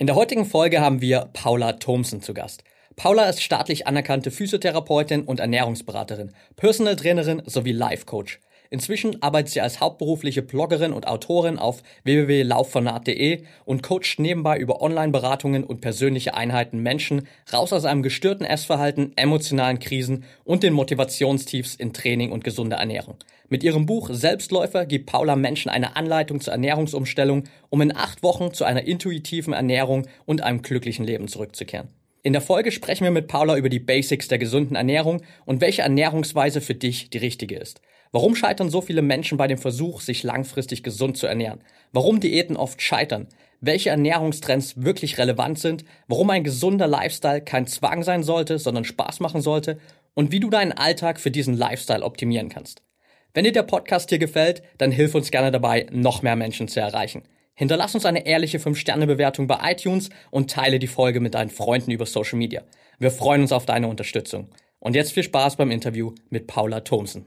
In der heutigen Folge haben wir Paula Thomsen zu Gast. Paula ist staatlich anerkannte Physiotherapeutin und Ernährungsberaterin, Personal Trainerin sowie Life Coach. Inzwischen arbeitet sie als hauptberufliche Bloggerin und Autorin auf www.lauffanat.de und coacht nebenbei über Online-Beratungen und persönliche Einheiten Menschen raus aus einem gestörten Essverhalten, emotionalen Krisen und den Motivationstiefs in Training und gesunder Ernährung. Mit ihrem Buch Selbstläufer gibt Paula Menschen eine Anleitung zur Ernährungsumstellung, um in acht Wochen zu einer intuitiven Ernährung und einem glücklichen Leben zurückzukehren. In der Folge sprechen wir mit Paula über die Basics der gesunden Ernährung und welche Ernährungsweise für dich die richtige ist. Warum scheitern so viele Menschen bei dem Versuch, sich langfristig gesund zu ernähren? Warum Diäten oft scheitern? Welche Ernährungstrends wirklich relevant sind? Warum ein gesunder Lifestyle kein Zwang sein sollte, sondern Spaß machen sollte? Und wie du deinen Alltag für diesen Lifestyle optimieren kannst. Wenn dir der Podcast hier gefällt, dann hilf uns gerne dabei, noch mehr Menschen zu erreichen. Hinterlass uns eine ehrliche 5-Sterne-Bewertung bei iTunes und teile die Folge mit deinen Freunden über Social Media. Wir freuen uns auf deine Unterstützung. Und jetzt viel Spaß beim Interview mit Paula Thomsen.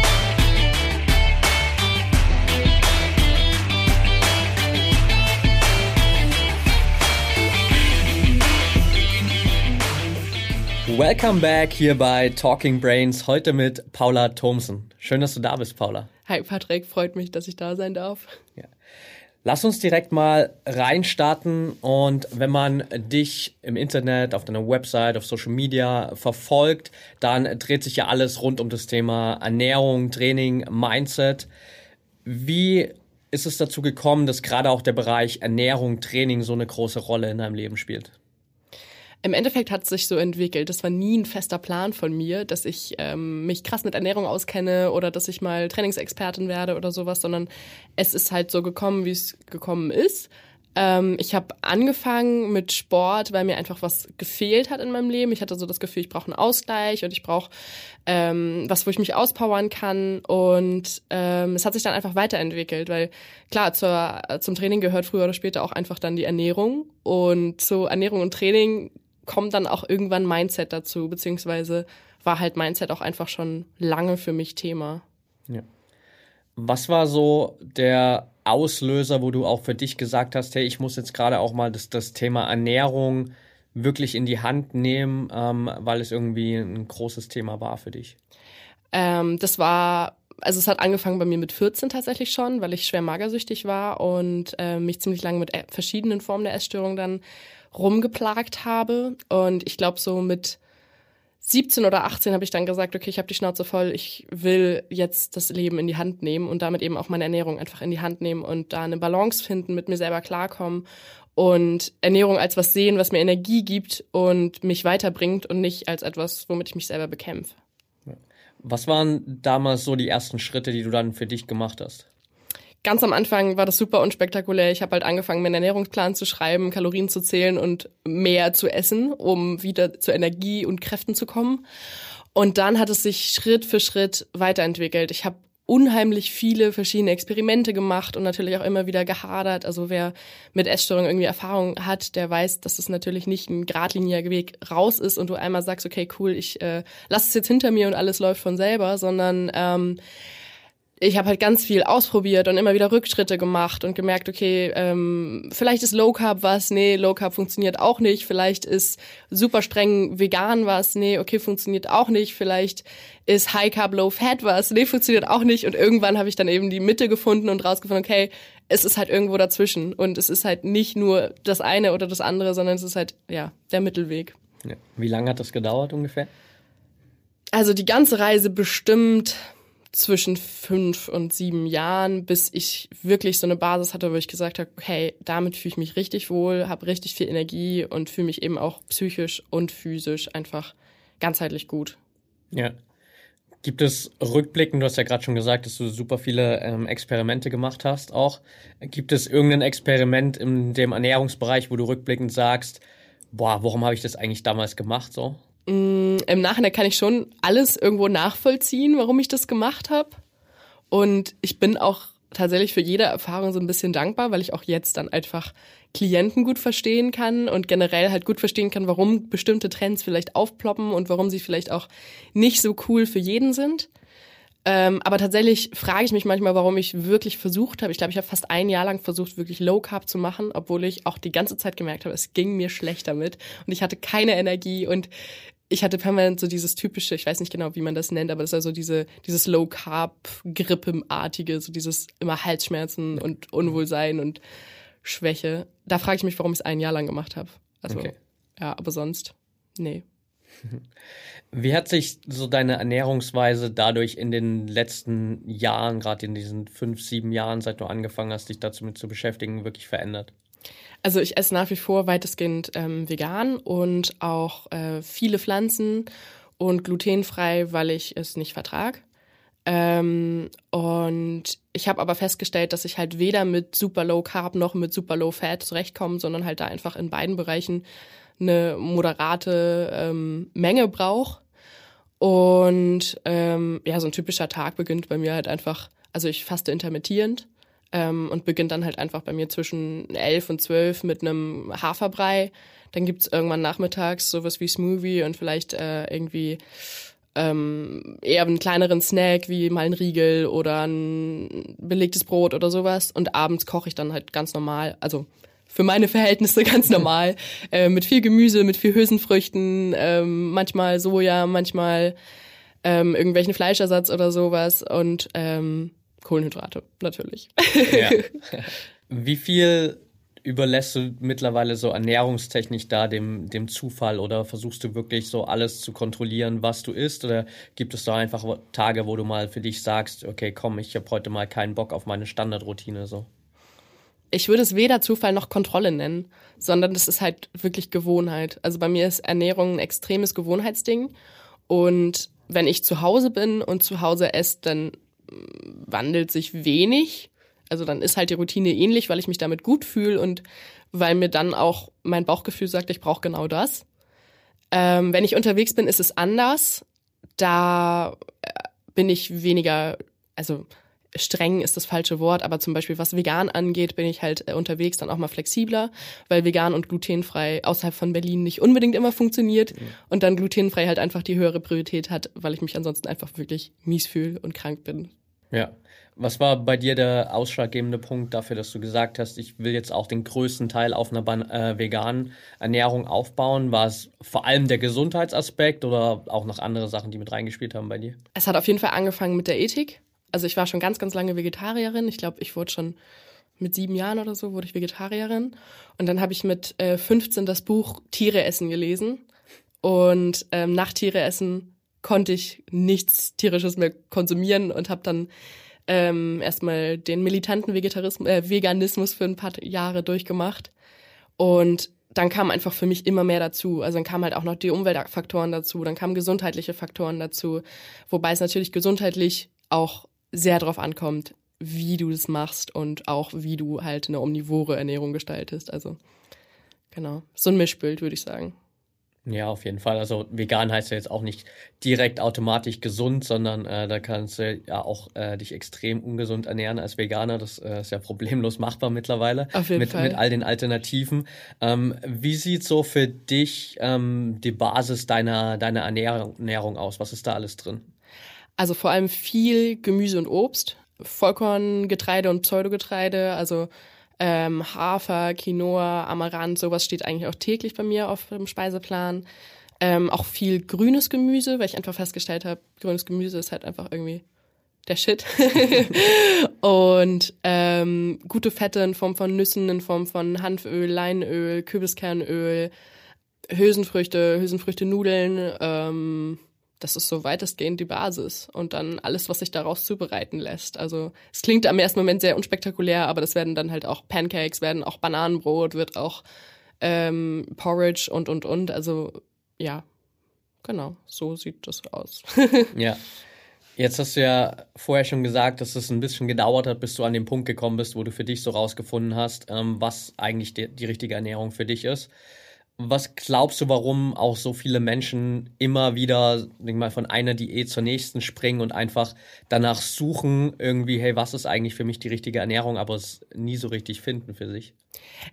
Welcome back hier bei Talking Brains, heute mit Paula Thomsen. Schön, dass du da bist, Paula. Hi Patrick, freut mich, dass ich da sein darf. Ja. Lass uns direkt mal reinstarten und wenn man dich im Internet, auf deiner Website, auf Social Media verfolgt, dann dreht sich ja alles rund um das Thema Ernährung, Training, Mindset. Wie ist es dazu gekommen, dass gerade auch der Bereich Ernährung, Training so eine große Rolle in deinem Leben spielt? Im Endeffekt hat es sich so entwickelt. Das war nie ein fester Plan von mir, dass ich ähm, mich krass mit Ernährung auskenne oder dass ich mal Trainingsexpertin werde oder sowas, sondern es ist halt so gekommen, wie es gekommen ist. Ähm, ich habe angefangen mit Sport, weil mir einfach was gefehlt hat in meinem Leben. Ich hatte so das Gefühl, ich brauche einen Ausgleich und ich brauche ähm, was, wo ich mich auspowern kann. Und ähm, es hat sich dann einfach weiterentwickelt, weil klar, zur, zum Training gehört früher oder später auch einfach dann die Ernährung. Und zu Ernährung und Training kommt dann auch irgendwann Mindset dazu, beziehungsweise war halt Mindset auch einfach schon lange für mich Thema. Ja. Was war so der Auslöser, wo du auch für dich gesagt hast, hey, ich muss jetzt gerade auch mal das, das Thema Ernährung wirklich in die Hand nehmen, ähm, weil es irgendwie ein großes Thema war für dich? Ähm, das war also es hat angefangen bei mir mit 14 tatsächlich schon, weil ich schwer magersüchtig war und äh, mich ziemlich lange mit verschiedenen Formen der Essstörung dann rumgeplagt habe. Und ich glaube, so mit 17 oder 18 habe ich dann gesagt, okay, ich habe die Schnauze voll, ich will jetzt das Leben in die Hand nehmen und damit eben auch meine Ernährung einfach in die Hand nehmen und da eine Balance finden, mit mir selber klarkommen und Ernährung als was sehen, was mir Energie gibt und mich weiterbringt und nicht als etwas, womit ich mich selber bekämpfe. Was waren damals so die ersten Schritte, die du dann für dich gemacht hast? Ganz am Anfang war das super unspektakulär. Ich habe halt angefangen, mir einen Ernährungsplan zu schreiben, Kalorien zu zählen und mehr zu essen, um wieder zu Energie und Kräften zu kommen. Und dann hat es sich Schritt für Schritt weiterentwickelt. Ich habe unheimlich viele verschiedene Experimente gemacht und natürlich auch immer wieder gehadert. Also wer mit Essstörung irgendwie Erfahrung hat, der weiß, dass es natürlich nicht ein geradliniger Weg raus ist und du einmal sagst, okay, cool, ich äh, lass es jetzt hinter mir und alles läuft von selber, sondern ähm, ich habe halt ganz viel ausprobiert und immer wieder Rückschritte gemacht und gemerkt, okay, ähm, vielleicht ist Low Carb was, nee, Low Carb funktioniert auch nicht, vielleicht ist super streng vegan was, nee, okay, funktioniert auch nicht, vielleicht ist High Carb Low Fat was, nee, funktioniert auch nicht und irgendwann habe ich dann eben die Mitte gefunden und rausgefunden, okay, es ist halt irgendwo dazwischen und es ist halt nicht nur das eine oder das andere, sondern es ist halt ja der Mittelweg. Ja. Wie lange hat das gedauert ungefähr? Also die ganze Reise bestimmt zwischen fünf und sieben Jahren, bis ich wirklich so eine Basis hatte, wo ich gesagt habe, hey, damit fühle ich mich richtig wohl, habe richtig viel Energie und fühle mich eben auch psychisch und physisch einfach ganzheitlich gut. Ja. Gibt es Rückblicken, du hast ja gerade schon gesagt, dass du super viele ähm, Experimente gemacht hast auch. Gibt es irgendein Experiment in dem Ernährungsbereich, wo du rückblickend sagst, boah, warum habe ich das eigentlich damals gemacht so? Mm, Im Nachhinein kann ich schon alles irgendwo nachvollziehen, warum ich das gemacht habe. Und ich bin auch tatsächlich für jede Erfahrung so ein bisschen dankbar, weil ich auch jetzt dann einfach Klienten gut verstehen kann und generell halt gut verstehen kann, warum bestimmte Trends vielleicht aufploppen und warum sie vielleicht auch nicht so cool für jeden sind. Ähm, aber tatsächlich frage ich mich manchmal, warum ich wirklich versucht habe. Ich glaube, ich habe fast ein Jahr lang versucht, wirklich Low Carb zu machen, obwohl ich auch die ganze Zeit gemerkt habe, es ging mir schlecht damit und ich hatte keine Energie und ich hatte permanent so dieses typische, ich weiß nicht genau, wie man das nennt, aber das ist also diese, dieses Low Carb Grippeartige, so dieses immer Halsschmerzen und Unwohlsein und Schwäche. Da frage ich mich, warum ich es ein Jahr lang gemacht habe. Also okay. ja, aber sonst nee. Wie hat sich so deine Ernährungsweise dadurch in den letzten Jahren, gerade in diesen fünf, sieben Jahren, seit du angefangen hast, dich dazu mit zu beschäftigen, wirklich verändert? Also ich esse nach wie vor weitestgehend ähm, vegan und auch äh, viele Pflanzen und glutenfrei, weil ich es nicht vertrag. Ähm, und ich habe aber festgestellt, dass ich halt weder mit super low carb noch mit super low fat zurechtkomme, sondern halt da einfach in beiden Bereichen eine moderate ähm, Menge brauche. Und ähm, ja, so ein typischer Tag beginnt bei mir halt einfach, also ich faste intermittierend ähm, und beginnt dann halt einfach bei mir zwischen elf und zwölf mit einem Haferbrei. Dann gibt's irgendwann nachmittags sowas wie Smoothie und vielleicht äh, irgendwie ähm, eher einen kleineren Snack wie mal ein Riegel oder ein belegtes Brot oder sowas. Und abends koche ich dann halt ganz normal, also für meine Verhältnisse ganz normal, äh, mit viel Gemüse, mit viel Hülsenfrüchten, ähm, manchmal Soja, manchmal ähm, irgendwelchen Fleischersatz oder sowas und ähm, Kohlenhydrate natürlich. Ja. Wie viel überlässt du mittlerweile so ernährungstechnisch da dem, dem Zufall oder versuchst du wirklich so alles zu kontrollieren, was du isst? Oder gibt es da einfach Tage, wo du mal für dich sagst, okay, komm, ich habe heute mal keinen Bock auf meine Standardroutine so? Ich würde es weder Zufall noch Kontrolle nennen, sondern das ist halt wirklich Gewohnheit. Also bei mir ist Ernährung ein extremes Gewohnheitsding. Und wenn ich zu Hause bin und zu Hause esse, dann wandelt sich wenig also dann ist halt die Routine ähnlich, weil ich mich damit gut fühle und weil mir dann auch mein Bauchgefühl sagt, ich brauche genau das. Ähm, wenn ich unterwegs bin, ist es anders. Da äh, bin ich weniger, also streng ist das falsche Wort, aber zum Beispiel was vegan angeht, bin ich halt äh, unterwegs dann auch mal flexibler, weil vegan und glutenfrei außerhalb von Berlin nicht unbedingt immer funktioniert mhm. und dann glutenfrei halt einfach die höhere Priorität hat, weil ich mich ansonsten einfach wirklich mies fühle und krank bin. Ja. Was war bei dir der ausschlaggebende Punkt dafür, dass du gesagt hast, ich will jetzt auch den größten Teil auf einer äh, veganen Ernährung aufbauen? War es vor allem der Gesundheitsaspekt oder auch noch andere Sachen, die mit reingespielt haben bei dir? Es hat auf jeden Fall angefangen mit der Ethik. Also ich war schon ganz, ganz lange Vegetarierin. Ich glaube, ich wurde schon mit sieben Jahren oder so wurde ich Vegetarierin. Und dann habe ich mit äh, 15 das Buch Tiere essen gelesen. Und ähm, nach Tiere essen konnte ich nichts tierisches mehr konsumieren und habe dann ähm, erstmal den militanten Vegetarismus, äh, Veganismus für ein paar Jahre durchgemacht. Und dann kam einfach für mich immer mehr dazu. Also dann kamen halt auch noch die Umweltfaktoren dazu, dann kamen gesundheitliche Faktoren dazu, wobei es natürlich gesundheitlich auch sehr darauf ankommt, wie du das machst und auch wie du halt eine omnivore Ernährung gestaltest. Also genau, so ein Mischbild würde ich sagen. Ja, auf jeden Fall. Also vegan heißt ja jetzt auch nicht direkt automatisch gesund, sondern äh, da kannst du ja auch äh, dich extrem ungesund ernähren als Veganer. Das äh, ist ja problemlos machbar mittlerweile auf jeden mit, Fall. mit all den Alternativen. Ähm, wie sieht so für dich ähm, die Basis deiner, deiner Ernährung, Ernährung aus? Was ist da alles drin? Also vor allem viel Gemüse und Obst, Vollkorngetreide und Pseudogetreide, also ähm, Hafer, Quinoa, Amaranth, sowas steht eigentlich auch täglich bei mir auf dem Speiseplan. Ähm, auch viel grünes Gemüse, weil ich einfach festgestellt habe, grünes Gemüse ist halt einfach irgendwie der Shit. und ähm, gute Fette in Form von Nüssen, in Form von Hanföl, Leinöl, Kürbiskernöl, Hülsenfrüchte, Hülsenfrüchte-Nudeln, ähm, das ist so weitestgehend die Basis und dann alles, was sich daraus zubereiten lässt. Also es klingt am ersten Moment sehr unspektakulär, aber das werden dann halt auch Pancakes, werden auch Bananenbrot, wird auch ähm, Porridge und und und. Also ja, genau, so sieht das aus. ja. Jetzt hast du ja vorher schon gesagt, dass es ein bisschen gedauert hat, bis du an den Punkt gekommen bist, wo du für dich so rausgefunden hast, ähm, was eigentlich die, die richtige Ernährung für dich ist. Was glaubst du, warum auch so viele Menschen immer wieder mal, von einer Diät zur nächsten springen und einfach danach suchen, irgendwie, hey, was ist eigentlich für mich die richtige Ernährung, aber es nie so richtig finden für sich?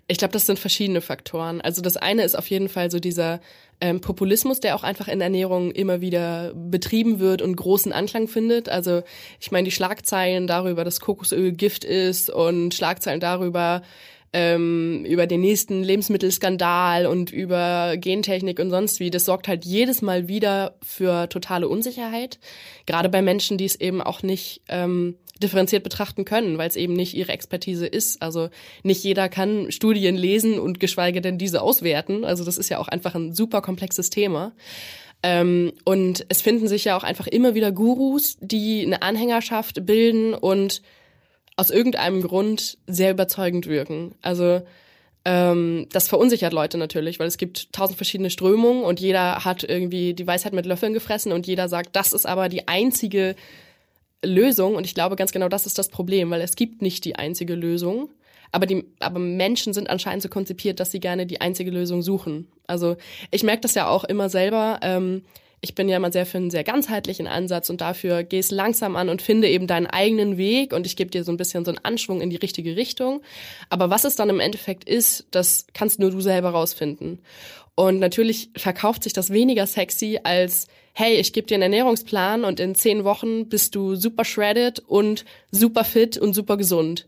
Ich glaube, das sind verschiedene Faktoren. Also das eine ist auf jeden Fall so dieser ähm, Populismus, der auch einfach in Ernährung immer wieder betrieben wird und großen Anklang findet. Also ich meine, die Schlagzeilen darüber, dass Kokosöl Gift ist und Schlagzeilen darüber, ähm, über den nächsten Lebensmittelskandal und über Gentechnik und sonst wie. Das sorgt halt jedes Mal wieder für totale Unsicherheit. Gerade bei Menschen, die es eben auch nicht ähm, differenziert betrachten können, weil es eben nicht ihre Expertise ist. Also nicht jeder kann Studien lesen und geschweige denn diese auswerten. Also das ist ja auch einfach ein super komplexes Thema. Ähm, und es finden sich ja auch einfach immer wieder Gurus, die eine Anhängerschaft bilden und aus irgendeinem Grund sehr überzeugend wirken. Also ähm, das verunsichert Leute natürlich, weil es gibt tausend verschiedene Strömungen und jeder hat irgendwie die Weisheit mit Löffeln gefressen und jeder sagt, das ist aber die einzige Lösung. Und ich glaube ganz genau, das ist das Problem, weil es gibt nicht die einzige Lösung. Aber die, aber Menschen sind anscheinend so konzipiert, dass sie gerne die einzige Lösung suchen. Also ich merke das ja auch immer selber. Ähm, ich bin ja immer sehr für einen sehr ganzheitlichen Ansatz und dafür gehst langsam an und finde eben deinen eigenen Weg und ich gebe dir so ein bisschen so einen Anschwung in die richtige Richtung. Aber was es dann im Endeffekt ist, das kannst nur du selber rausfinden. Und natürlich verkauft sich das weniger sexy als, hey, ich gebe dir einen Ernährungsplan und in zehn Wochen bist du super shredded und super fit und super gesund.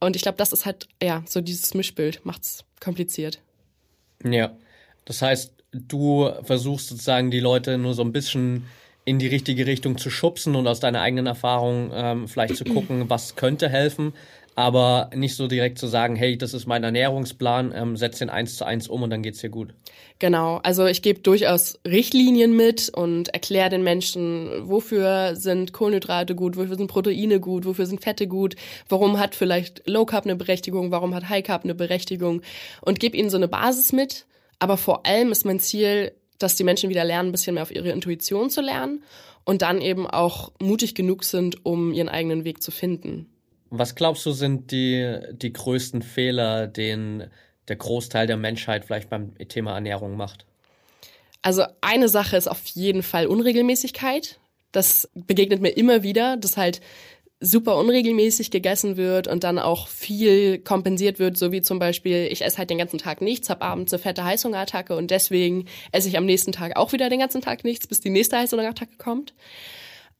Und ich glaube, das ist halt, ja, so dieses Mischbild macht's kompliziert. Ja. Das heißt, du versuchst sozusagen die Leute nur so ein bisschen in die richtige Richtung zu schubsen und aus deiner eigenen Erfahrung ähm, vielleicht zu gucken, was könnte helfen, aber nicht so direkt zu sagen, hey, das ist mein Ernährungsplan, ähm, setz den eins zu eins um und dann geht's dir gut. Genau, also ich gebe durchaus Richtlinien mit und erkläre den Menschen, wofür sind Kohlenhydrate gut, wofür sind Proteine gut, wofür sind Fette gut, warum hat vielleicht Low Carb eine Berechtigung, warum hat High Carb eine Berechtigung und gebe ihnen so eine Basis mit aber vor allem ist mein Ziel, dass die Menschen wieder lernen, ein bisschen mehr auf ihre Intuition zu lernen und dann eben auch mutig genug sind, um ihren eigenen Weg zu finden. Was glaubst du, sind die, die größten Fehler, den der Großteil der Menschheit vielleicht beim Thema Ernährung macht? Also eine Sache ist auf jeden Fall Unregelmäßigkeit. Das begegnet mir immer wieder, dass halt super unregelmäßig gegessen wird und dann auch viel kompensiert wird, so wie zum Beispiel, ich esse halt den ganzen Tag nichts, habe abends eine fette Heißhungerattacke und deswegen esse ich am nächsten Tag auch wieder den ganzen Tag nichts, bis die nächste Heißhungerattacke kommt.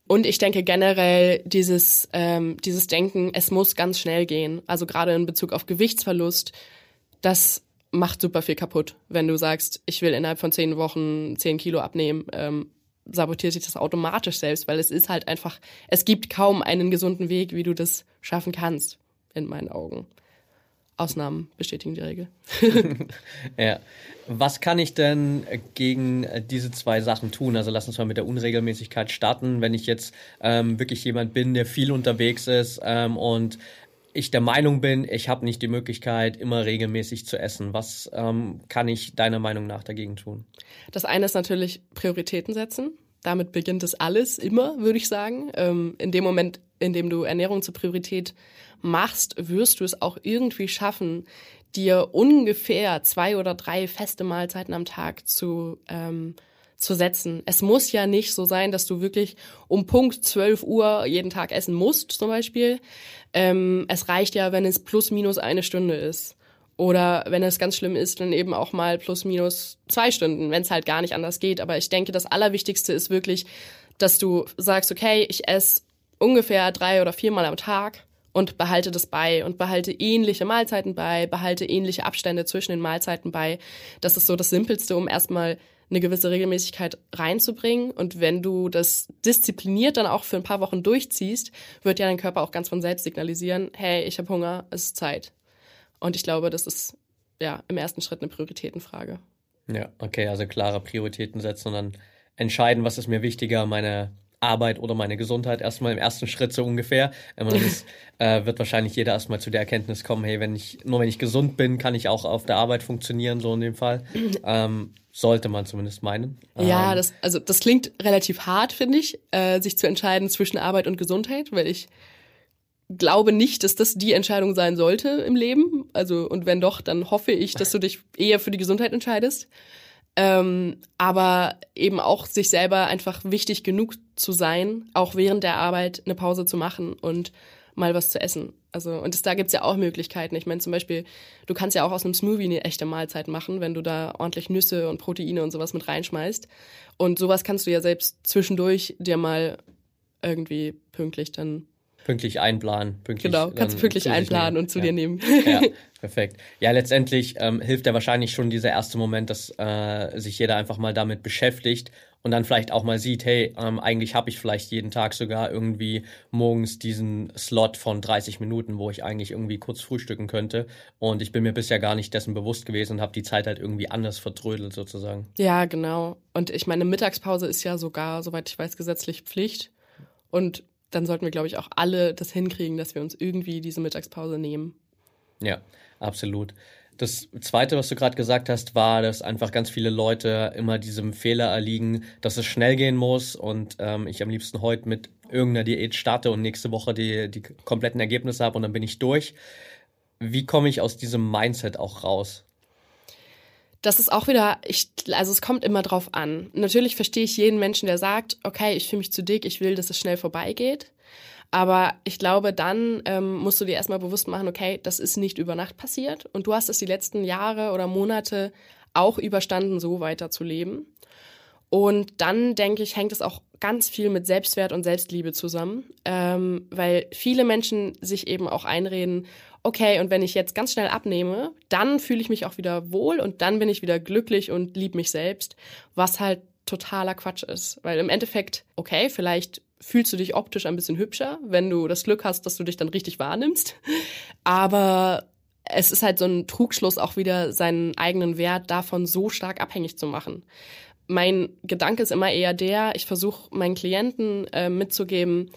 Und ich denke generell dieses, ähm, dieses Denken, es muss ganz schnell gehen, also gerade in Bezug auf Gewichtsverlust, das macht super viel kaputt, wenn du sagst, ich will innerhalb von zehn Wochen zehn Kilo abnehmen. Ähm, sabotiert sich das automatisch selbst, weil es ist halt einfach, es gibt kaum einen gesunden Weg, wie du das schaffen kannst, in meinen Augen. Ausnahmen bestätigen die Regel. ja. Was kann ich denn gegen diese zwei Sachen tun? Also lass uns mal mit der Unregelmäßigkeit starten. Wenn ich jetzt ähm, wirklich jemand bin, der viel unterwegs ist ähm, und ich der Meinung bin, ich habe nicht die Möglichkeit, immer regelmäßig zu essen. Was ähm, kann ich deiner Meinung nach dagegen tun? Das eine ist natürlich Prioritäten setzen. Damit beginnt es alles immer, würde ich sagen. Ähm, in dem Moment, in dem du Ernährung zur Priorität machst, wirst du es auch irgendwie schaffen, dir ungefähr zwei oder drei feste Mahlzeiten am Tag zu ähm, zu setzen. Es muss ja nicht so sein, dass du wirklich um Punkt 12 Uhr jeden Tag essen musst, zum Beispiel. Ähm, es reicht ja, wenn es plus minus eine Stunde ist. Oder wenn es ganz schlimm ist, dann eben auch mal plus minus zwei Stunden, wenn es halt gar nicht anders geht. Aber ich denke, das Allerwichtigste ist wirklich, dass du sagst, okay, ich esse ungefähr drei oder viermal am Tag und behalte das bei und behalte ähnliche Mahlzeiten bei, behalte ähnliche Abstände zwischen den Mahlzeiten bei. Das ist so das Simpelste, um erstmal eine gewisse Regelmäßigkeit reinzubringen. Und wenn du das diszipliniert dann auch für ein paar Wochen durchziehst, wird ja dein Körper auch ganz von selbst signalisieren, hey, ich habe Hunger, es ist Zeit. Und ich glaube, das ist ja im ersten Schritt eine Prioritätenfrage. Ja, okay, also klare Prioritäten setzen und dann entscheiden, was ist mir wichtiger, meine Arbeit oder meine Gesundheit erstmal im ersten Schritt so ungefähr. Ist, äh, wird wahrscheinlich jeder erstmal zu der Erkenntnis kommen, hey, wenn ich, nur wenn ich gesund bin, kann ich auch auf der Arbeit funktionieren, so in dem Fall. Ähm, sollte man zumindest meinen. Ja, ähm, das, also das klingt relativ hart, finde ich, äh, sich zu entscheiden zwischen Arbeit und Gesundheit, weil ich glaube nicht, dass das die Entscheidung sein sollte im Leben. Also, und wenn doch, dann hoffe ich, dass du dich eher für die Gesundheit entscheidest. Ähm, aber eben auch sich selber einfach wichtig genug zu sein, auch während der Arbeit eine Pause zu machen und mal was zu essen. Also, und das, da gibt's ja auch Möglichkeiten. Ich meine, zum Beispiel, du kannst ja auch aus einem Smoothie eine echte Mahlzeit machen, wenn du da ordentlich Nüsse und Proteine und sowas mit reinschmeißt. Und sowas kannst du ja selbst zwischendurch dir mal irgendwie pünktlich dann pünktlich einplanen. Pünktlich genau, kannst du pünktlich einplanen nehmen. und zu ja. dir nehmen. Ja, perfekt. Ja, letztendlich ähm, hilft ja wahrscheinlich schon dieser erste Moment, dass äh, sich jeder einfach mal damit beschäftigt und dann vielleicht auch mal sieht, hey, ähm, eigentlich habe ich vielleicht jeden Tag sogar irgendwie morgens diesen Slot von 30 Minuten, wo ich eigentlich irgendwie kurz frühstücken könnte. Und ich bin mir bisher gar nicht dessen bewusst gewesen und habe die Zeit halt irgendwie anders vertrödelt sozusagen. Ja, genau. Und ich meine, Mittagspause ist ja sogar, soweit ich weiß, gesetzlich Pflicht. Und dann sollten wir, glaube ich, auch alle das hinkriegen, dass wir uns irgendwie diese Mittagspause nehmen. Ja, absolut. Das Zweite, was du gerade gesagt hast, war, dass einfach ganz viele Leute immer diesem Fehler erliegen, dass es schnell gehen muss und ähm, ich am liebsten heute mit irgendeiner Diät starte und nächste Woche die, die kompletten Ergebnisse habe und dann bin ich durch. Wie komme ich aus diesem Mindset auch raus? Das ist auch wieder, ich, also es kommt immer drauf an. Natürlich verstehe ich jeden Menschen, der sagt, okay, ich fühle mich zu dick, ich will, dass es schnell vorbeigeht. Aber ich glaube, dann ähm, musst du dir erstmal bewusst machen, okay, das ist nicht über Nacht passiert und du hast es die letzten Jahre oder Monate auch überstanden, so weiter zu leben. Und dann denke ich, hängt es auch ganz viel mit Selbstwert und Selbstliebe zusammen, ähm, weil viele Menschen sich eben auch einreden, okay, und wenn ich jetzt ganz schnell abnehme, dann fühle ich mich auch wieder wohl und dann bin ich wieder glücklich und lieb mich selbst, was halt totaler Quatsch ist. Weil im Endeffekt, okay, vielleicht fühlst du dich optisch ein bisschen hübscher, wenn du das Glück hast, dass du dich dann richtig wahrnimmst. Aber es ist halt so ein Trugschluss, auch wieder seinen eigenen Wert davon so stark abhängig zu machen. Mein Gedanke ist immer eher der, ich versuche meinen Klienten äh, mitzugeben,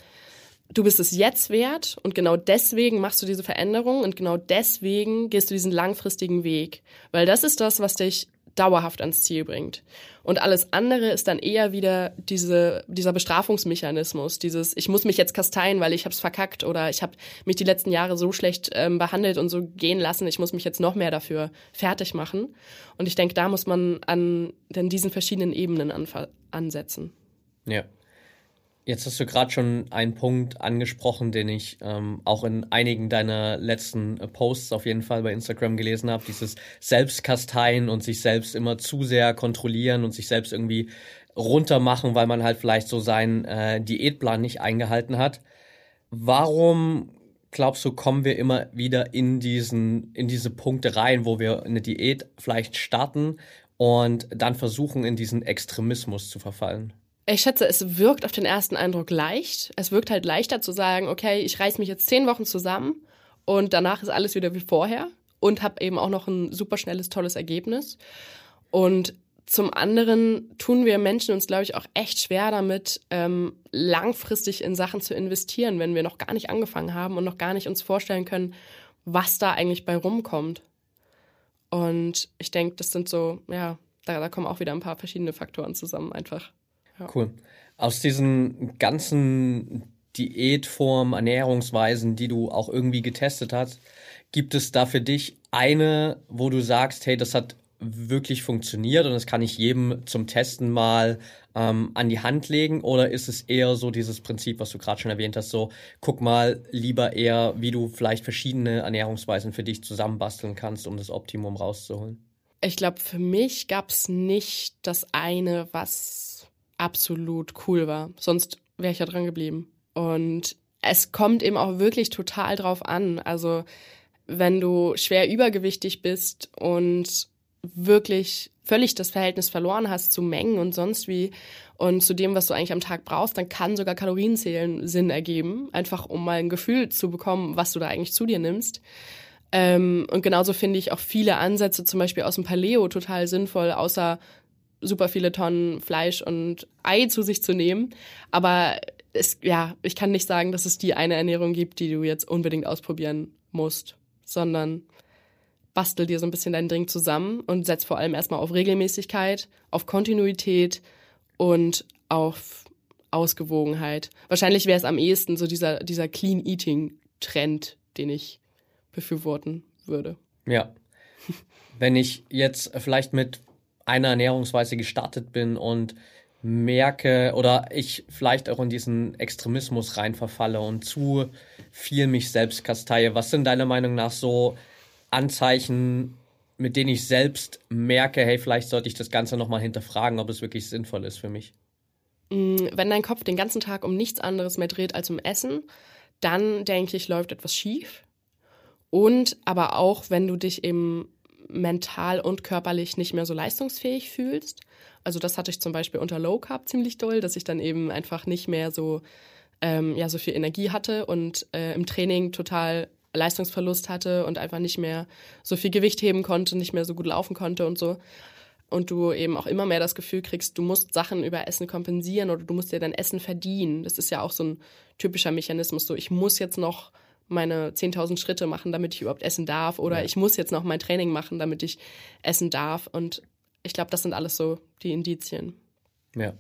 du bist es jetzt wert und genau deswegen machst du diese Veränderung und genau deswegen gehst du diesen langfristigen Weg. Weil das ist das, was dich dauerhaft ans Ziel bringt. Und alles andere ist dann eher wieder diese, dieser Bestrafungsmechanismus, dieses, ich muss mich jetzt kasteien, weil ich hab's verkackt oder ich habe mich die letzten Jahre so schlecht ähm, behandelt und so gehen lassen, ich muss mich jetzt noch mehr dafür fertig machen. Und ich denke, da muss man an, an diesen verschiedenen Ebenen ansetzen. Ja. Jetzt hast du gerade schon einen Punkt angesprochen, den ich ähm, auch in einigen deiner letzten äh, Posts auf jeden Fall bei Instagram gelesen habe. Dieses Selbstkasteien und sich selbst immer zu sehr kontrollieren und sich selbst irgendwie runtermachen, weil man halt vielleicht so seinen äh, Diätplan nicht eingehalten hat. Warum glaubst du, kommen wir immer wieder in diesen, in diese Punkte rein, wo wir eine Diät vielleicht starten und dann versuchen, in diesen Extremismus zu verfallen? Ich schätze, es wirkt auf den ersten Eindruck leicht. Es wirkt halt leichter zu sagen, okay, ich reiß mich jetzt zehn Wochen zusammen und danach ist alles wieder wie vorher und habe eben auch noch ein super schnelles, tolles Ergebnis. Und zum anderen tun wir Menschen uns, glaube ich, auch echt schwer damit, ähm, langfristig in Sachen zu investieren, wenn wir noch gar nicht angefangen haben und noch gar nicht uns vorstellen können, was da eigentlich bei rumkommt. Und ich denke, das sind so, ja, da, da kommen auch wieder ein paar verschiedene Faktoren zusammen einfach. Ja. Cool. Aus diesen ganzen Diätformen, Ernährungsweisen, die du auch irgendwie getestet hast, gibt es da für dich eine, wo du sagst, hey, das hat wirklich funktioniert und das kann ich jedem zum Testen mal ähm, an die Hand legen? Oder ist es eher so dieses Prinzip, was du gerade schon erwähnt hast, so guck mal lieber eher, wie du vielleicht verschiedene Ernährungsweisen für dich zusammenbasteln kannst, um das Optimum rauszuholen? Ich glaube, für mich gab es nicht das eine, was absolut cool war. Sonst wäre ich ja dran geblieben. Und es kommt eben auch wirklich total drauf an. Also wenn du schwer übergewichtig bist und wirklich völlig das Verhältnis verloren hast zu Mengen und sonst wie und zu dem, was du eigentlich am Tag brauchst, dann kann sogar Kalorienzählen Sinn ergeben, einfach um mal ein Gefühl zu bekommen, was du da eigentlich zu dir nimmst. Ähm, und genauso finde ich auch viele Ansätze, zum Beispiel aus dem Paleo, total sinnvoll, außer super viele Tonnen Fleisch und Ei zu sich zu nehmen. Aber es, ja, ich kann nicht sagen, dass es die eine Ernährung gibt, die du jetzt unbedingt ausprobieren musst, sondern bastel dir so ein bisschen deinen Drink zusammen und setz vor allem erstmal auf Regelmäßigkeit, auf Kontinuität und auf Ausgewogenheit. Wahrscheinlich wäre es am ehesten so dieser, dieser Clean Eating Trend, den ich befürworten würde. Ja. Wenn ich jetzt vielleicht mit einer Ernährungsweise gestartet bin und merke oder ich vielleicht auch in diesen Extremismus rein verfalle und zu viel mich selbst kasteie, was sind deiner Meinung nach so Anzeichen, mit denen ich selbst merke, hey, vielleicht sollte ich das Ganze nochmal hinterfragen, ob es wirklich sinnvoll ist für mich? Mm, wenn dein Kopf den ganzen Tag um nichts anderes mehr dreht als um Essen, dann denke ich, läuft etwas schief. Und aber auch, wenn du dich eben mental und körperlich nicht mehr so leistungsfähig fühlst. Also das hatte ich zum Beispiel unter Low Carb ziemlich doll, dass ich dann eben einfach nicht mehr so ähm, ja so viel Energie hatte und äh, im Training total Leistungsverlust hatte und einfach nicht mehr so viel Gewicht heben konnte, nicht mehr so gut laufen konnte und so. Und du eben auch immer mehr das Gefühl kriegst, du musst Sachen über Essen kompensieren oder du musst dir dein Essen verdienen. Das ist ja auch so ein typischer Mechanismus, so ich muss jetzt noch meine 10.000 Schritte machen, damit ich überhaupt essen darf oder ja. ich muss jetzt noch mein Training machen, damit ich essen darf. Und ich glaube, das sind alles so die Indizien. Ja.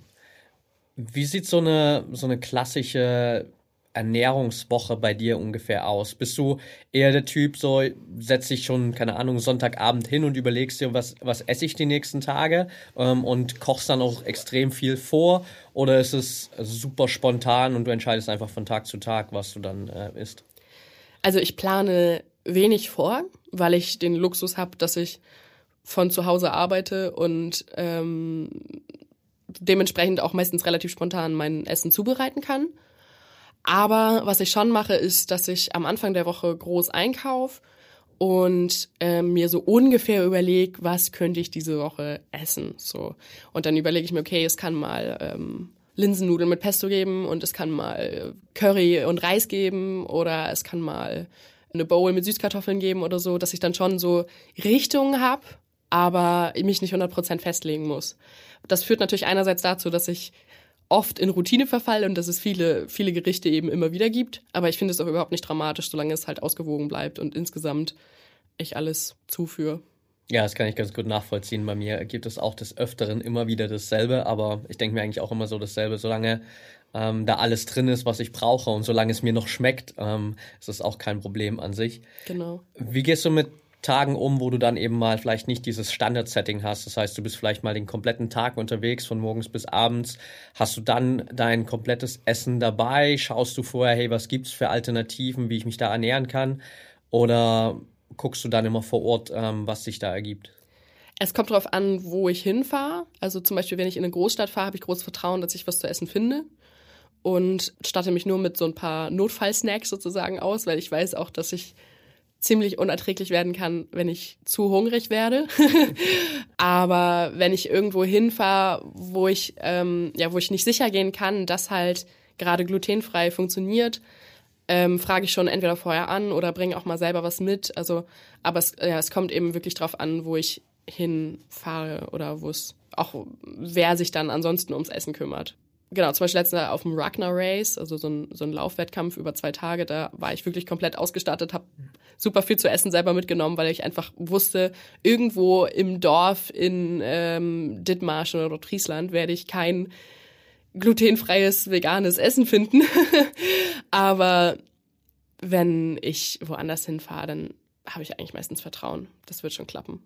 Wie sieht so eine, so eine klassische Ernährungswoche bei dir ungefähr aus? Bist du eher der Typ, so setz dich schon, keine Ahnung, Sonntagabend hin und überlegst dir, was, was esse ich die nächsten Tage ähm, und kochst dann auch extrem viel vor? Oder ist es super spontan und du entscheidest einfach von Tag zu Tag, was du dann äh, isst? Also ich plane wenig vor, weil ich den Luxus habe, dass ich von zu Hause arbeite und ähm, dementsprechend auch meistens relativ spontan mein Essen zubereiten kann. Aber was ich schon mache, ist, dass ich am Anfang der Woche groß einkaufe und ähm, mir so ungefähr überlege, was könnte ich diese Woche essen. So. Und dann überlege ich mir, okay, es kann mal ähm, Linsennudeln mit Pesto geben und es kann mal Curry und Reis geben oder es kann mal eine Bowl mit Süßkartoffeln geben oder so, dass ich dann schon so Richtungen habe, aber mich nicht 100% festlegen muss. Das führt natürlich einerseits dazu, dass ich oft in Routine verfall und dass es viele, viele Gerichte eben immer wieder gibt. Aber ich finde es auch überhaupt nicht dramatisch, solange es halt ausgewogen bleibt und insgesamt ich alles zuführe. Ja, das kann ich ganz gut nachvollziehen. Bei mir gibt es auch des Öfteren immer wieder dasselbe, aber ich denke mir eigentlich auch immer so dasselbe. Solange ähm, da alles drin ist, was ich brauche und solange es mir noch schmeckt, ähm, ist das auch kein Problem an sich. Genau. Wie gehst du mit Tagen um, wo du dann eben mal vielleicht nicht dieses Standard-Setting hast. Das heißt, du bist vielleicht mal den kompletten Tag unterwegs, von morgens bis abends. Hast du dann dein komplettes Essen dabei? Schaust du vorher, hey, was gibt's für Alternativen, wie ich mich da ernähren kann? Oder guckst du dann immer vor Ort, ähm, was sich da ergibt? Es kommt darauf an, wo ich hinfahre. Also zum Beispiel, wenn ich in eine Großstadt fahre, habe ich großes Vertrauen, dass ich was zu essen finde und statte mich nur mit so ein paar Notfallsnacks sozusagen aus, weil ich weiß auch, dass ich ziemlich unerträglich werden kann, wenn ich zu hungrig werde. Aber wenn ich irgendwo hinfahre, wo ich ähm, ja, wo ich nicht sicher gehen kann, dass halt gerade glutenfrei funktioniert, ähm, frage ich schon entweder vorher an oder bringe auch mal selber was mit. Also, aber es, ja, es kommt eben wirklich drauf an, wo ich hinfahre oder wo es auch wer sich dann ansonsten ums Essen kümmert genau, zum Beispiel letztens auf dem Ragnar Race, also so ein, so ein Laufwettkampf über zwei Tage, da war ich wirklich komplett ausgestattet, habe super viel zu essen selber mitgenommen, weil ich einfach wusste, irgendwo im Dorf in ähm, Dithmarschen oder Friesland werde ich kein glutenfreies veganes Essen finden. Aber wenn ich woanders hinfahre, dann habe ich eigentlich meistens Vertrauen. Das wird schon klappen.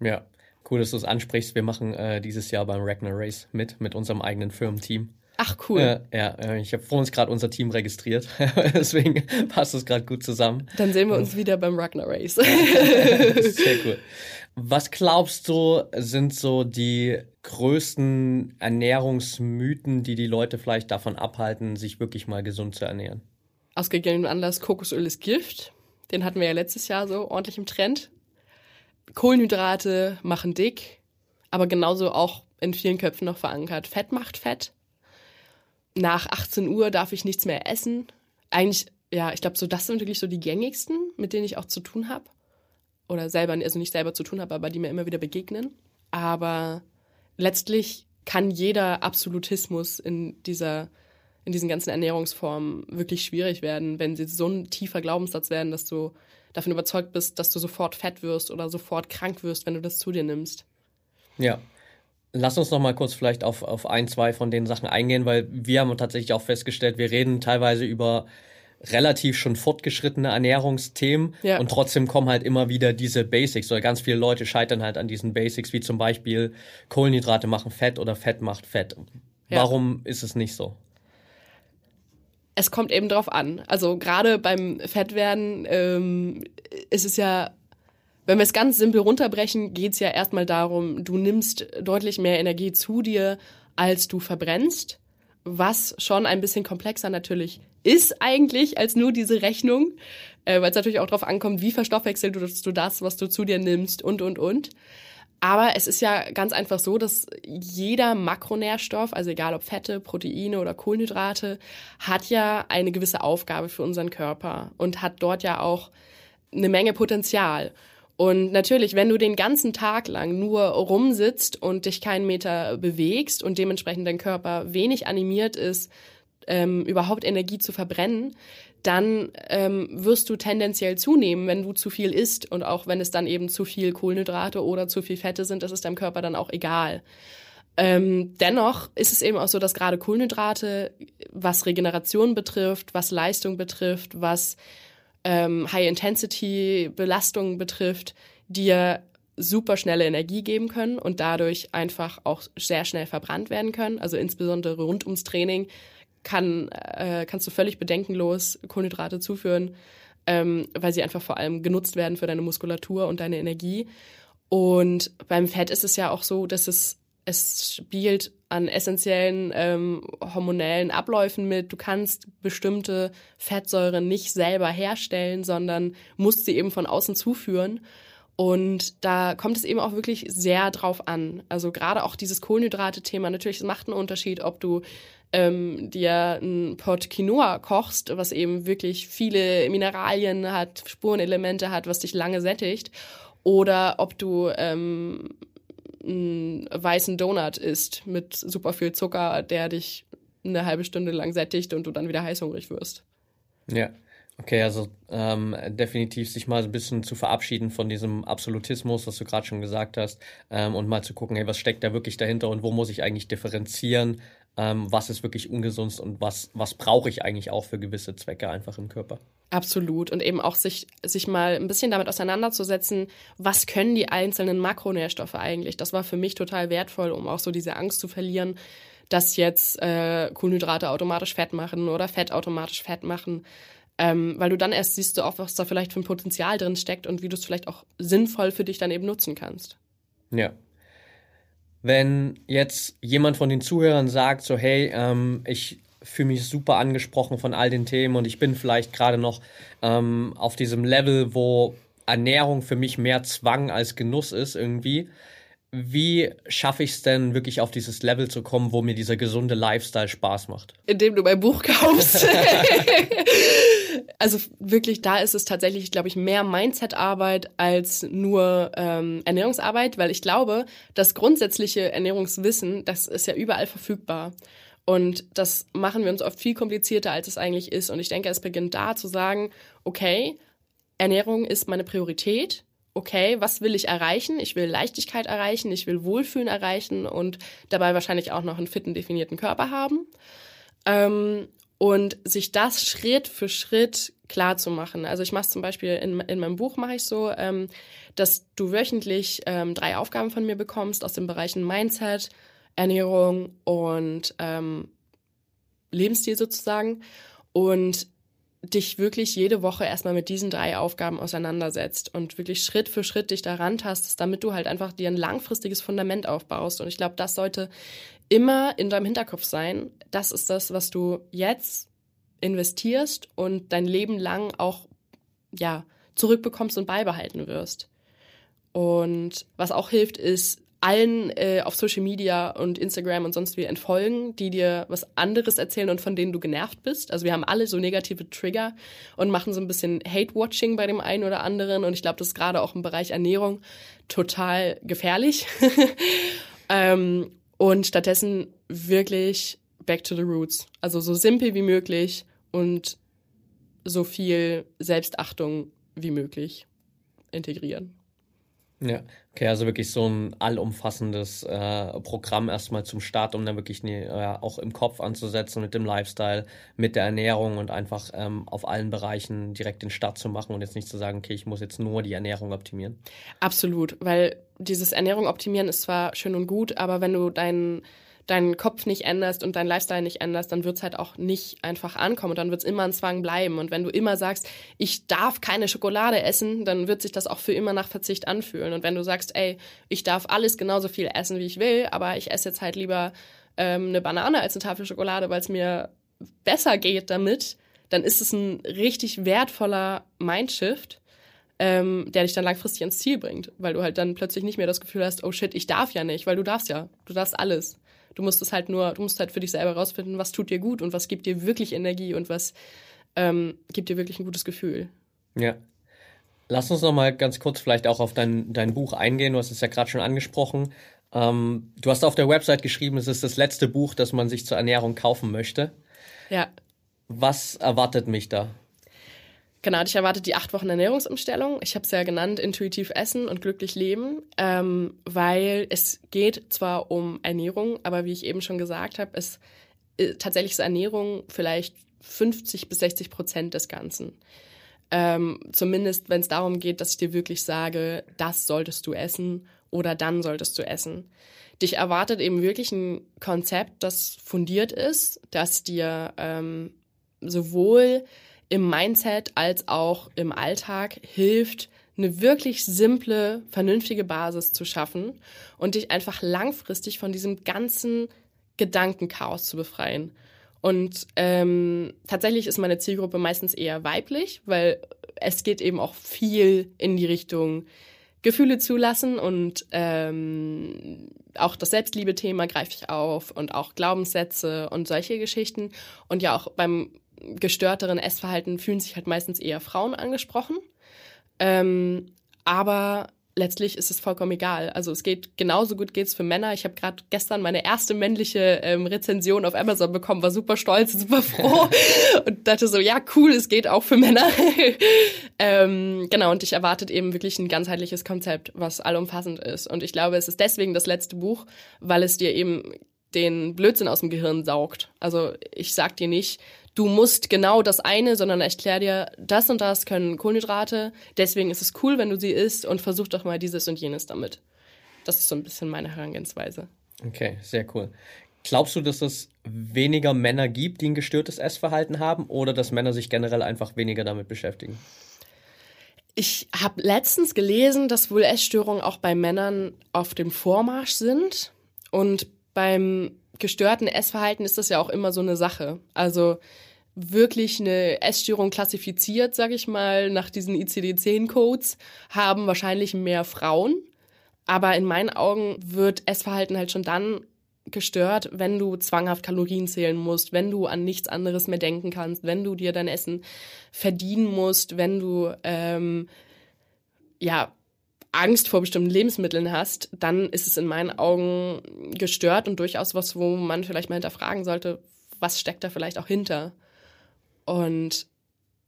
Ja, Cool, dass du es ansprichst. Wir machen äh, dieses Jahr beim Ragnar Race mit, mit unserem eigenen Firmenteam. Ach cool. Äh, ja, äh, ich habe vor uns gerade unser Team registriert, deswegen passt es gerade gut zusammen. Dann sehen wir uns wieder beim Ragnar Race. Sehr cool. Was glaubst du, sind so die größten Ernährungsmythen, die die Leute vielleicht davon abhalten, sich wirklich mal gesund zu ernähren? Aus gegebenem Anlass, Kokosöl ist Gift. Den hatten wir ja letztes Jahr so ordentlich im Trend. Kohlenhydrate machen dick, aber genauso auch in vielen Köpfen noch verankert. Fett macht Fett. Nach 18 Uhr darf ich nichts mehr essen. Eigentlich, ja, ich glaube, so das sind wirklich so die gängigsten, mit denen ich auch zu tun habe. Oder selber, also nicht selber zu tun habe, aber die mir immer wieder begegnen. Aber letztlich kann jeder Absolutismus in dieser in diesen ganzen Ernährungsformen wirklich schwierig werden, wenn sie so ein tiefer Glaubenssatz werden, dass du davon überzeugt bist, dass du sofort fett wirst oder sofort krank wirst, wenn du das zu dir nimmst. Ja. Lass uns noch mal kurz vielleicht auf, auf ein, zwei von den Sachen eingehen, weil wir haben tatsächlich auch festgestellt, wir reden teilweise über relativ schon fortgeschrittene Ernährungsthemen Ja. und trotzdem kommen halt immer wieder diese Basics oder ganz viele Leute scheitern halt an diesen Basics, wie zum Beispiel Kohlenhydrate machen Fett oder Fett macht Fett. Ja. Warum ist es nicht so? es kommt eben drauf an. Also gerade beim Fettwerden ähm, ist es ja, wenn wir es ganz simpel runterbrechen, geht es ja erstmal darum, du nimmst deutlich mehr Energie zu dir, als du verbrennst, was schon ein bisschen komplexer natürlich ist eigentlich als nur diese Rechnung, äh, weil es natürlich auch darauf ankommt, wie verstoffwechselst du, du das, was du zu dir nimmst und, und, und. Aber es ist ja ganz einfach so, dass jeder Makronährstoff, also egal ob Fette, Proteine oder Kohlenhydrate, hat ja eine gewisse Aufgabe für unseren Körper und hat dort ja auch eine Menge Potenzial. Und natürlich, wenn du den ganzen Tag lang nur rumsitzt und dich keinen Meter bewegst und dementsprechend dein Körper wenig animiert ist, ähm, überhaupt Energie zu verbrennen, dann ähm, wirst du tendenziell zunehmen, wenn du zu viel isst. Und auch wenn es dann eben zu viel Kohlenhydrate oder zu viel Fette sind, das ist deinem Körper dann auch egal. Ähm, dennoch ist es eben auch so, dass gerade Kohlenhydrate, was Regeneration betrifft, was Leistung betrifft, was ähm, High-Intensity-Belastungen betrifft, dir super schnelle Energie geben können und dadurch einfach auch sehr schnell verbrannt werden können. Also insbesondere rund ums Training kann, äh, kannst du völlig bedenkenlos Kohlenhydrate zuführen, ähm, weil sie einfach vor allem genutzt werden für deine Muskulatur und deine Energie. Und beim Fett ist es ja auch so, dass es, es spielt an essentiellen ähm, hormonellen Abläufen mit. Du kannst bestimmte Fettsäuren nicht selber herstellen, sondern musst sie eben von außen zuführen. Und da kommt es eben auch wirklich sehr drauf an. Also gerade auch dieses Kohlenhydrate-Thema, natürlich, es macht einen Unterschied, ob du ähm, dir ein Pot Quinoa kochst, was eben wirklich viele Mineralien hat, Spurenelemente hat, was dich lange sättigt, oder ob du ähm, einen weißen Donut isst mit super viel Zucker, der dich eine halbe Stunde lang sättigt und du dann wieder heißhungrig wirst. Ja. Okay, also ähm, definitiv sich mal ein bisschen zu verabschieden von diesem Absolutismus, was du gerade schon gesagt hast, ähm, und mal zu gucken, hey, was steckt da wirklich dahinter und wo muss ich eigentlich differenzieren, ähm, was ist wirklich ungesund und was, was brauche ich eigentlich auch für gewisse Zwecke einfach im Körper. Absolut. Und eben auch sich, sich mal ein bisschen damit auseinanderzusetzen, was können die einzelnen Makronährstoffe eigentlich. Das war für mich total wertvoll, um auch so diese Angst zu verlieren, dass jetzt äh, Kohlenhydrate automatisch Fett machen oder Fett automatisch Fett machen. Ähm, weil du dann erst siehst du auch, was da vielleicht für ein Potenzial drin steckt und wie du es vielleicht auch sinnvoll für dich dann eben nutzen kannst. Ja. Wenn jetzt jemand von den Zuhörern sagt, so hey, ähm, ich fühle mich super angesprochen von all den Themen und ich bin vielleicht gerade noch ähm, auf diesem Level, wo Ernährung für mich mehr Zwang als Genuss ist irgendwie. Wie schaffe ich es denn wirklich auf dieses Level zu kommen, wo mir dieser gesunde Lifestyle Spaß macht? Indem du mein Buch kaufst. also wirklich, da ist es tatsächlich, glaube ich, mehr Mindset-Arbeit als nur ähm, Ernährungsarbeit, weil ich glaube, das grundsätzliche Ernährungswissen, das ist ja überall verfügbar. Und das machen wir uns oft viel komplizierter, als es eigentlich ist. Und ich denke, es beginnt da zu sagen, okay, Ernährung ist meine Priorität. Okay, was will ich erreichen? Ich will Leichtigkeit erreichen, ich will Wohlfühlen erreichen und dabei wahrscheinlich auch noch einen fitten, definierten Körper haben. Ähm, und sich das Schritt für Schritt klar zu machen. Also ich mache zum Beispiel in, in meinem Buch mache ich so, ähm, dass du wöchentlich ähm, drei Aufgaben von mir bekommst aus den Bereichen Mindset, Ernährung und ähm, Lebensstil sozusagen und dich wirklich jede Woche erstmal mit diesen drei Aufgaben auseinandersetzt und wirklich Schritt für Schritt dich daran tastest, damit du halt einfach dir ein langfristiges Fundament aufbaust. Und ich glaube, das sollte immer in deinem Hinterkopf sein. Das ist das, was du jetzt investierst und dein Leben lang auch, ja, zurückbekommst und beibehalten wirst. Und was auch hilft, ist, allen äh, auf Social Media und Instagram und sonst wie entfolgen, die dir was anderes erzählen und von denen du genervt bist. Also wir haben alle so negative Trigger und machen so ein bisschen Hate-Watching bei dem einen oder anderen. Und ich glaube, das ist gerade auch im Bereich Ernährung total gefährlich. ähm, und stattdessen wirklich back to the roots. Also so simpel wie möglich und so viel Selbstachtung wie möglich integrieren. Ja, okay, also wirklich so ein allumfassendes äh, Programm erstmal zum Start, um dann wirklich ne, äh, auch im Kopf anzusetzen mit dem Lifestyle, mit der Ernährung und einfach ähm, auf allen Bereichen direkt den Start zu machen und jetzt nicht zu sagen, okay, ich muss jetzt nur die Ernährung optimieren. Absolut, weil dieses Ernährung optimieren ist zwar schön und gut, aber wenn du deinen deinen Kopf nicht änderst und deinen Lifestyle nicht änderst, dann wird's halt auch nicht einfach ankommen und dann wird's immer ein Zwang bleiben. Und wenn du immer sagst, ich darf keine Schokolade essen, dann wird sich das auch für immer nach Verzicht anfühlen. Und wenn du sagst, ey, ich darf alles genauso viel essen, wie ich will, aber ich esse jetzt halt lieber ähm, eine Banane als eine Tafel Schokolade, weil es mir besser geht damit, dann ist es ein richtig wertvoller Mindshift, ähm, der dich dann langfristig ins Ziel bringt, weil du halt dann plötzlich nicht mehr das Gefühl hast, oh shit, ich darf ja nicht, weil du darfst ja, du darfst alles. Du musst es halt nur, du musst halt für dich selber rausfinden, was tut dir gut und was gibt dir wirklich Energie und was ähm, gibt dir wirklich ein gutes Gefühl. Ja. Lass uns noch mal ganz kurz vielleicht auch auf dein, dein Buch eingehen. Du hast es ja gerade schon angesprochen. Ähm, du hast auf der Website geschrieben, es ist das letzte Buch, das man sich zur Ernährung kaufen möchte. Ja. Was erwartet mich da? Genau, dich erwartet die acht Wochen Ernährungsumstellung. Ich habe es ja genannt, intuitiv essen und glücklich leben, ähm, weil es geht zwar um Ernährung, aber wie ich eben schon gesagt habe, es äh, tatsächlich ist Ernährung vielleicht 50 bis 60 Prozent des Ganzen. Ähm, zumindest wenn es darum geht, dass ich dir wirklich sage, das solltest du essen oder dann solltest du essen. Dich erwartet eben wirklich ein Konzept, das fundiert ist, das dir ähm, sowohl im Mindset als auch im Alltag hilft, eine wirklich simple, vernünftige Basis zu schaffen und dich einfach langfristig von diesem ganzen Gedankenchaos zu befreien. Und ähm, tatsächlich ist meine Zielgruppe meistens eher weiblich, weil es geht eben auch viel in die Richtung Gefühle zulassen und ähm, auch das Selbstliebe-Thema greife ich auf und auch Glaubenssätze und solche Geschichten. Und ja, auch beim gestörteren Essverhalten fühlen sich halt meistens eher Frauen angesprochen. Ähm, aber letztlich ist es vollkommen egal. Also es geht genauso gut geht's für Männer. Ich habe gerade gestern meine erste männliche ähm, Rezension auf Amazon bekommen, war super stolz, super froh und dachte so, ja cool, es geht auch für Männer. ähm, genau und ich erwartet eben wirklich ein ganzheitliches Konzept, was allumfassend ist. Und ich glaube, es ist deswegen das letzte Buch, weil es dir eben den Blödsinn aus dem Gehirn saugt. Also ich sag dir nicht, du musst genau das eine, sondern erklär dir, das und das können Kohlenhydrate, deswegen ist es cool, wenn du sie isst und versuch doch mal dieses und jenes damit. Das ist so ein bisschen meine Herangehensweise. Okay, sehr cool. Glaubst du, dass es weniger Männer gibt, die ein gestörtes Essverhalten haben oder dass Männer sich generell einfach weniger damit beschäftigen? Ich habe letztens gelesen, dass wohl Essstörungen auch bei Männern auf dem Vormarsch sind. Und beim gestörten Essverhalten ist das ja auch immer so eine Sache. Also wirklich eine Essstörung klassifiziert, sage ich mal, nach diesen ICD-10-Codes, haben wahrscheinlich mehr Frauen. Aber in meinen Augen wird Essverhalten halt schon dann gestört, wenn du zwanghaft Kalorien zählen musst, wenn du an nichts anderes mehr denken kannst, wenn du dir dein Essen verdienen musst, wenn du ähm, ja Angst vor bestimmten Lebensmitteln hast, dann ist es in meinen Augen gestört und durchaus was, wo man vielleicht mal hinterfragen sollte, was steckt da vielleicht auch hinter. Und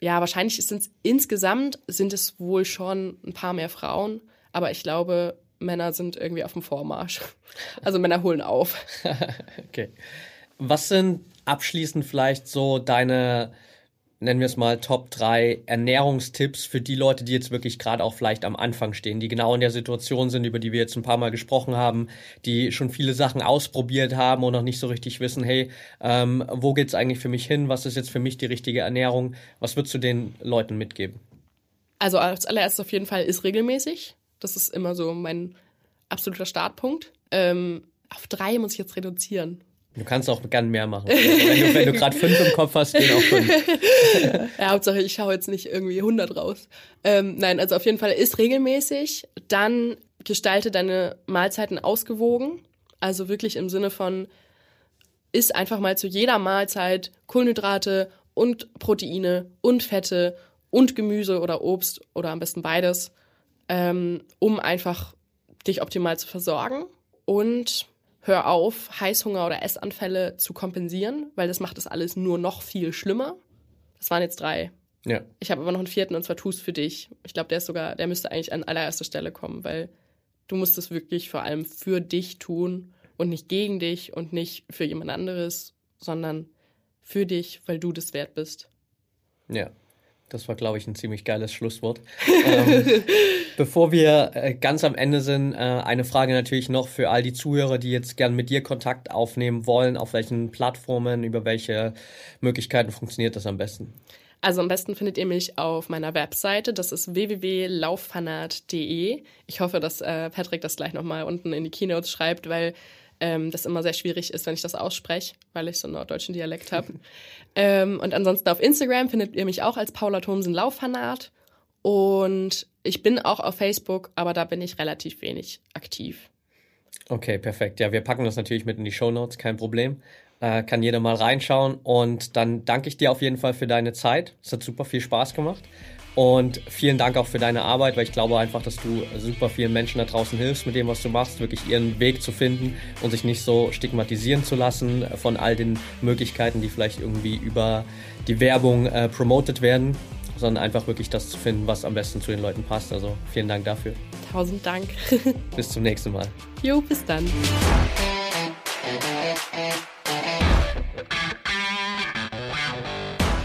ja, wahrscheinlich sind es insgesamt sind es wohl schon ein paar mehr Frauen, aber ich glaube, Männer sind irgendwie auf dem Vormarsch. Also Männer holen auf. okay. Was sind abschließend vielleicht so deine nennen wir es mal, Top 3 Ernährungstipps für die Leute, die jetzt wirklich gerade auch vielleicht am Anfang stehen, die genau in der Situation sind, über die wir jetzt ein paar Mal gesprochen haben, die schon viele Sachen ausprobiert haben und noch nicht so richtig wissen, hey, ähm, wo geht's eigentlich für mich hin? Was ist jetzt für mich die richtige Ernährung? Was würdest du den Leuten mitgeben? Also als allererstes auf jeden Fall ist regelmäßig. Das ist immer so mein absoluter Startpunkt. Ähm, auf drei muss ich jetzt reduzieren. Du kannst auch gern mehr machen. Also wenn du, du gerade fünf im Kopf hast, gehen auch fünf. ja, Hauptsache, ich schaue jetzt nicht irgendwie 100 raus. Ähm, nein, also auf jeden Fall ist regelmäßig. Dann gestalte deine Mahlzeiten ausgewogen. Also wirklich im Sinne von, isst einfach mal zu jeder Mahlzeit Kohlenhydrate und Proteine und Fette und Gemüse oder Obst oder am besten beides, ähm, um einfach dich optimal zu versorgen. Und hör auf, Heißhunger oder Essanfälle zu kompensieren, weil das macht das alles nur noch viel schlimmer. Das waren jetzt drei. Ja. Ich habe aber noch einen vierten und zwar tust für dich. Ich glaube, der ist sogar, der müsste eigentlich an allererster Stelle kommen, weil du musst es wirklich vor allem für dich tun und nicht gegen dich und nicht für jemand anderes, sondern für dich, weil du das wert bist. Ja. Das war, glaube ich, ein ziemlich geiles Schlusswort. ähm, bevor wir äh, ganz am Ende sind, äh, eine Frage natürlich noch für all die Zuhörer, die jetzt gern mit dir Kontakt aufnehmen wollen. Auf welchen Plattformen, über welche Möglichkeiten funktioniert das am besten? Also am besten findet ihr mich auf meiner Webseite. Das ist www.lauffanat.de. Ich hoffe, dass äh, Patrick das gleich nochmal unten in die Keynotes schreibt, weil ähm, das immer sehr schwierig ist, wenn ich das ausspreche, weil ich so einen norddeutschen Dialekt habe. ähm, und ansonsten auf Instagram findet ihr mich auch als Paula Thomsen Lauffanat. Und ich bin auch auf Facebook, aber da bin ich relativ wenig aktiv. Okay, perfekt. Ja, wir packen das natürlich mit in die Show Notes, kein Problem. Äh, kann jeder mal reinschauen. Und dann danke ich dir auf jeden Fall für deine Zeit. Es hat super viel Spaß gemacht. Und vielen Dank auch für deine Arbeit, weil ich glaube einfach, dass du super vielen Menschen da draußen hilfst mit dem, was du machst, wirklich ihren Weg zu finden und sich nicht so stigmatisieren zu lassen von all den Möglichkeiten, die vielleicht irgendwie über die Werbung äh, promoted werden, sondern einfach wirklich das zu finden, was am besten zu den Leuten passt. Also vielen Dank dafür. Tausend Dank. bis zum nächsten Mal. Jo, bis dann.